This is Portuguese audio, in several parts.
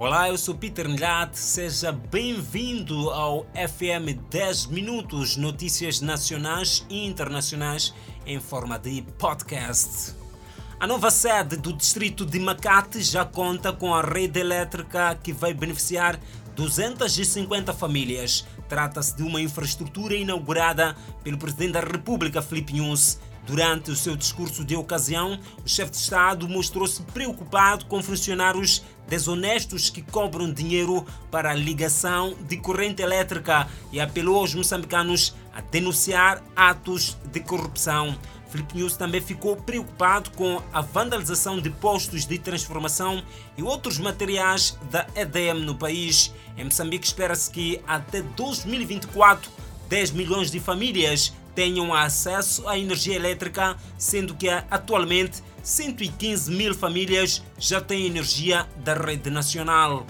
Olá, eu sou Peter Milhate, seja bem-vindo ao FM 10 Minutos, notícias nacionais e internacionais em forma de podcast. A nova sede do distrito de Macate já conta com a rede elétrica que vai beneficiar 250 famílias. Trata-se de uma infraestrutura inaugurada pelo Presidente da República, Filipe Nunes. Durante o seu discurso de ocasião, o chefe de Estado mostrou-se preocupado com funcionários desonestos que cobram dinheiro para a ligação de corrente elétrica e apelou aos moçambicanos a denunciar atos de corrupção. Filipe News também ficou preocupado com a vandalização de postos de transformação e outros materiais da EDM no país. Em Moçambique, espera-se que até 2024 10 milhões de famílias tenham acesso à energia elétrica, sendo que atualmente 115 mil famílias já têm energia da rede nacional.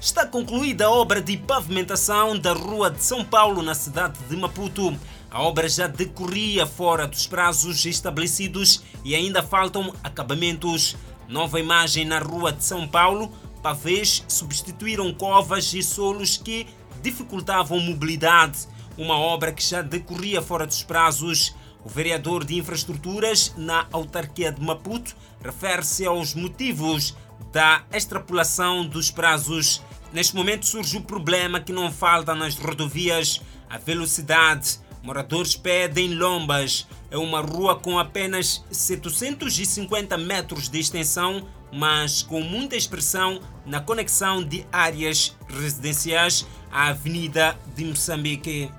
Está concluída a obra de pavimentação da Rua de São Paulo, na cidade de Maputo. A obra já decorria fora dos prazos estabelecidos e ainda faltam acabamentos. Nova imagem na Rua de São Paulo, pavês substituíram covas e solos que dificultavam mobilidade. Uma obra que já decorria fora dos prazos. O vereador de infraestruturas na autarquia de Maputo refere-se aos motivos da extrapolação dos prazos. Neste momento surge o problema que não falta nas rodovias, a velocidade. Moradores pedem lombas. É uma rua com apenas 750 metros de extensão, mas com muita expressão na conexão de áreas residenciais à Avenida de Moçambique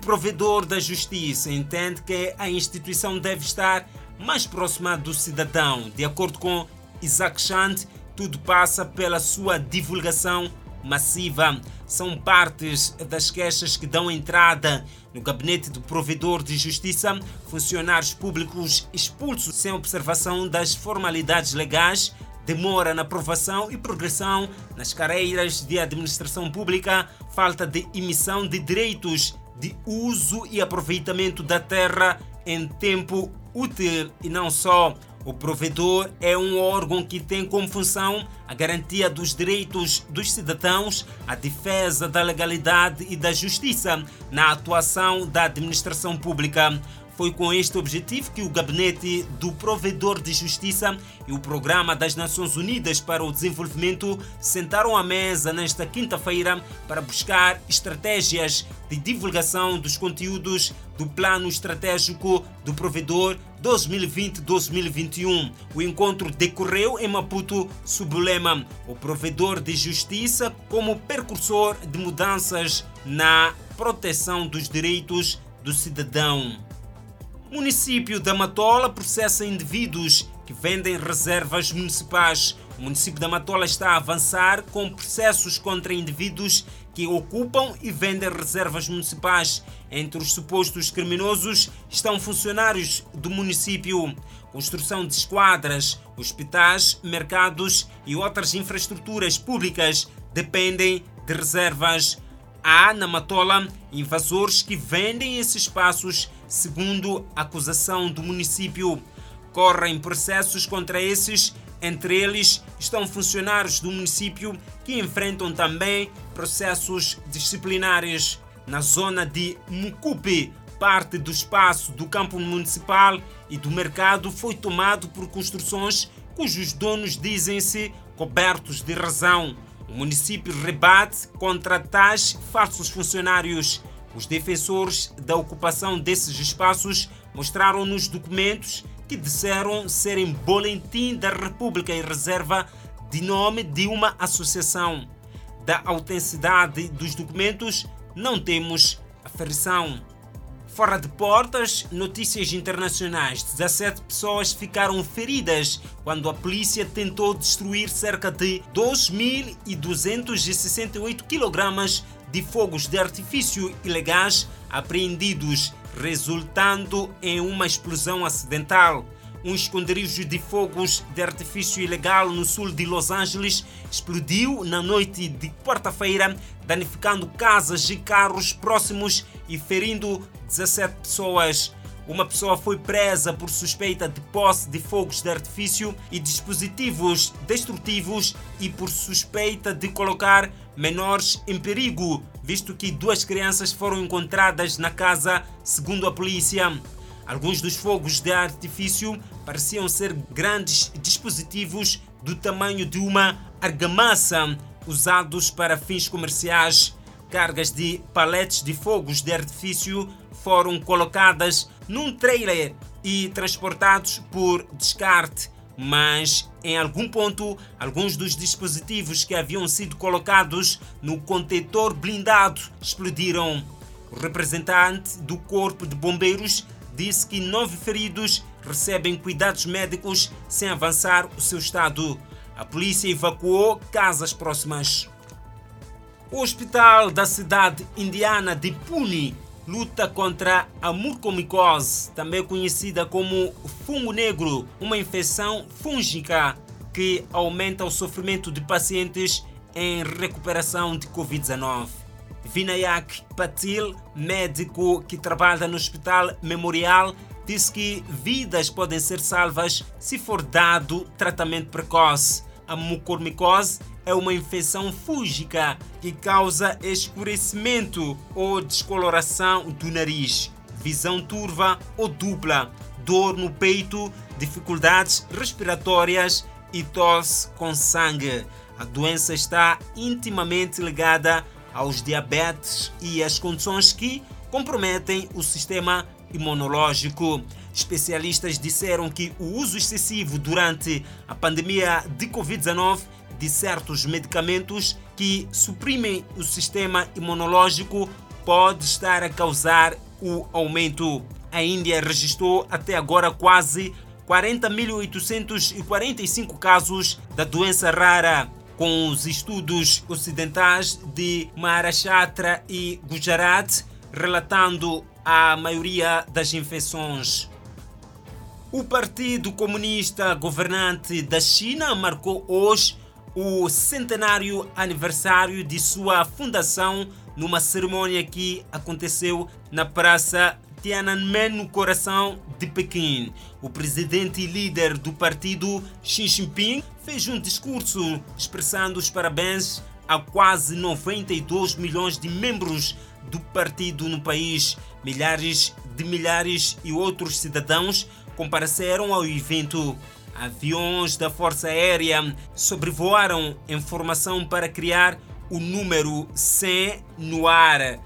provedor da justiça entende que a instituição deve estar mais próxima do cidadão. De acordo com Isaac Chand, tudo passa pela sua divulgação massiva. São partes das queixas que dão entrada no gabinete do provedor de justiça, funcionários públicos expulsos sem observação das formalidades legais, demora na aprovação e progressão nas carreiras de administração pública, falta de emissão de direitos de uso e aproveitamento da terra em tempo útil e não só. O provedor é um órgão que tem como função a garantia dos direitos dos cidadãos, a defesa da legalidade e da justiça na atuação da administração pública. Foi com este objetivo que o Gabinete do Provedor de Justiça e o Programa das Nações Unidas para o Desenvolvimento sentaram à mesa nesta quinta-feira para buscar estratégias de divulgação dos conteúdos do Plano Estratégico do Provedor 2020-2021. O encontro decorreu em Maputo sob o lema O Provedor de Justiça como precursor de mudanças na proteção dos direitos do cidadão. Município da Matola processa indivíduos que vendem reservas municipais. O município da Matola está a avançar com processos contra indivíduos que ocupam e vendem reservas municipais. Entre os supostos criminosos estão funcionários do município, construção de esquadras, hospitais, mercados e outras infraestruturas públicas dependem de reservas Há na Matola invasores que vendem esses espaços, segundo acusação do município. Correm processos contra esses, entre eles estão funcionários do município que enfrentam também processos disciplinares. Na zona de Mucupe, parte do espaço do campo municipal e do mercado foi tomado por construções cujos donos dizem-se cobertos de razão. O município rebate contra tais falsos funcionários. Os defensores da ocupação desses espaços mostraram nos documentos que disseram serem boletim da República em reserva de nome de uma associação. Da autenticidade dos documentos não temos aferição. Fora de portas, notícias internacionais. 17 pessoas ficaram feridas quando a polícia tentou destruir cerca de 2.268 kg de fogos de artifício ilegais apreendidos, resultando em uma explosão acidental. Um esconderijo de fogos de artifício ilegal no sul de Los Angeles explodiu na noite de quarta-feira, danificando casas e carros próximos e ferindo 17 pessoas. Uma pessoa foi presa por suspeita de posse de fogos de artifício e dispositivos destrutivos e por suspeita de colocar menores em perigo, visto que duas crianças foram encontradas na casa, segundo a polícia. Alguns dos fogos de artifício pareciam ser grandes dispositivos do tamanho de uma argamassa usados para fins comerciais. Cargas de paletes de fogos de artifício foram colocadas num trailer e transportados por descarte, mas em algum ponto, alguns dos dispositivos que haviam sido colocados no contentor blindado explodiram. O representante do Corpo de Bombeiros disse que nove feridos recebem cuidados médicos sem avançar o seu estado. A polícia evacuou casas próximas. O hospital da cidade indiana de Pune luta contra a mucormicose, também conhecida como fungo negro, uma infecção fúngica que aumenta o sofrimento de pacientes em recuperação de Covid-19. Vinayak Patil, médico que trabalha no Hospital Memorial, disse que vidas podem ser salvas se for dado tratamento precoce. A mucormicose é uma infecção fúngica que causa escurecimento ou descoloração do nariz, visão turva ou dupla, dor no peito, dificuldades respiratórias e tosse com sangue. A doença está intimamente ligada aos diabetes e às condições que comprometem o sistema imunológico. Especialistas disseram que o uso excessivo durante a pandemia de Covid-19 de certos medicamentos que suprimem o sistema imunológico pode estar a causar o aumento. A Índia registrou até agora quase 40.845 casos da doença rara, com os estudos ocidentais de Maharashtra e Gujarat relatando a maioria das infecções. O Partido Comunista Governante da China marcou hoje o centenário aniversário de sua fundação numa cerimônia que aconteceu na Praça Tiananmen, no coração de Pequim. O presidente e líder do partido, Xi Jinping, fez um discurso expressando os parabéns a quase 92 milhões de membros do partido no país. Milhares de milhares e outros cidadãos compareceram ao evento. Aviões da Força Aérea sobrevoaram em formação para criar o número 100 no ar.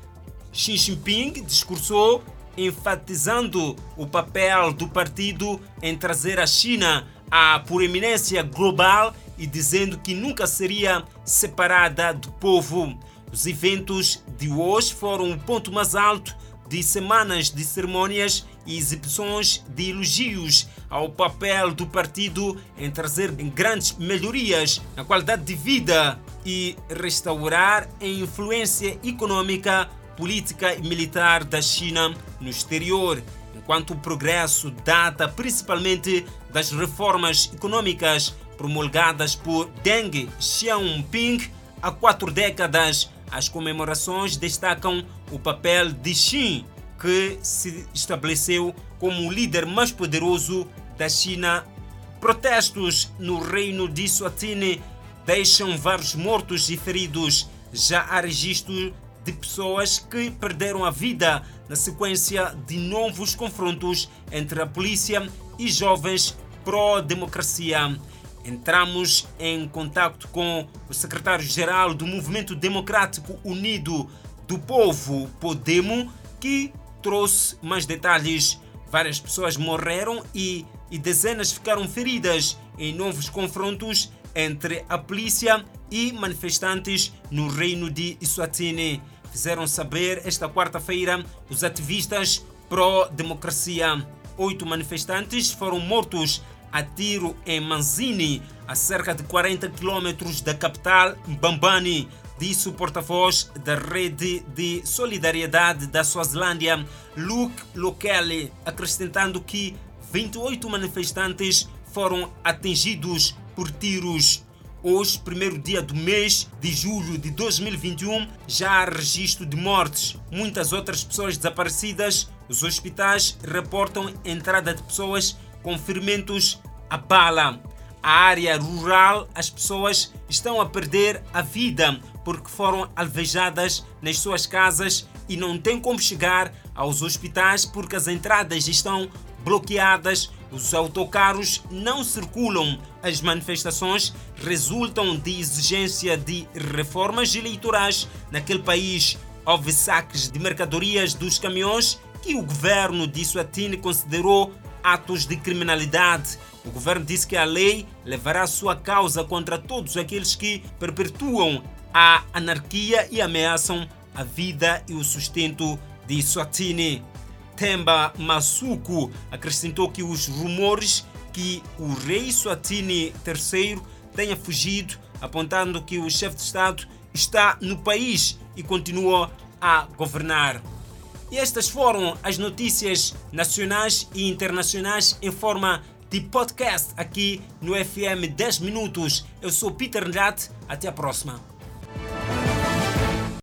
Xi Jinping discursou enfatizando o papel do partido em trazer a China à proeminência global e dizendo que nunca seria separada do povo. Os eventos de hoje foram o ponto mais alto de semanas de cerimônias e exibições de elogios ao papel do partido em trazer grandes melhorias na qualidade de vida e restaurar a influência econômica, política e militar da China no exterior, enquanto o progresso data principalmente das reformas econômicas promulgadas por Deng Xiaoping há quatro décadas. As comemorações destacam o papel de Xi, que se estabeleceu como o líder mais poderoso da China. Protestos no reino de Swatini deixam vários mortos e feridos. Já há registro de pessoas que perderam a vida na sequência de novos confrontos entre a polícia e jovens pró-democracia. Entramos em contato com o secretário-geral do Movimento Democrático Unido do Povo, Podemo, que trouxe mais detalhes. Várias pessoas morreram e, e dezenas ficaram feridas em novos confrontos entre a polícia e manifestantes no reino de Eswatini. Fizeram saber esta quarta-feira os ativistas pró-democracia. Oito manifestantes foram mortos a tiro em Manzini, a cerca de 40 quilômetros da capital Mbambani, disse o porta-voz da Rede de Solidariedade da Suazilândia, Luke Lokele, acrescentando que 28 manifestantes foram atingidos por tiros. Hoje, primeiro dia do mês de julho de 2021, já há registro de mortes. Muitas outras pessoas desaparecidas Os hospitais reportam entrada de pessoas com ferimentos a bala. A área rural, as pessoas estão a perder a vida porque foram alvejadas nas suas casas e não têm como chegar aos hospitais porque as entradas estão bloqueadas, os autocarros não circulam. As manifestações resultam de exigência de reformas eleitorais naquele país. Houve saques de mercadorias dos caminhões que o governo de Suatini considerou atos de criminalidade. O governo disse que a lei levará sua causa contra todos aqueles que perpetuam a anarquia e ameaçam a vida e o sustento de Swatini. Temba Masuku acrescentou que os rumores que o rei Swatini III tenha fugido, apontando que o chefe de Estado está no país e continua a governar. E estas foram as notícias nacionais e internacionais em forma de podcast aqui no FM 10 Minutos. Eu sou Peter Nhat. Até a próxima.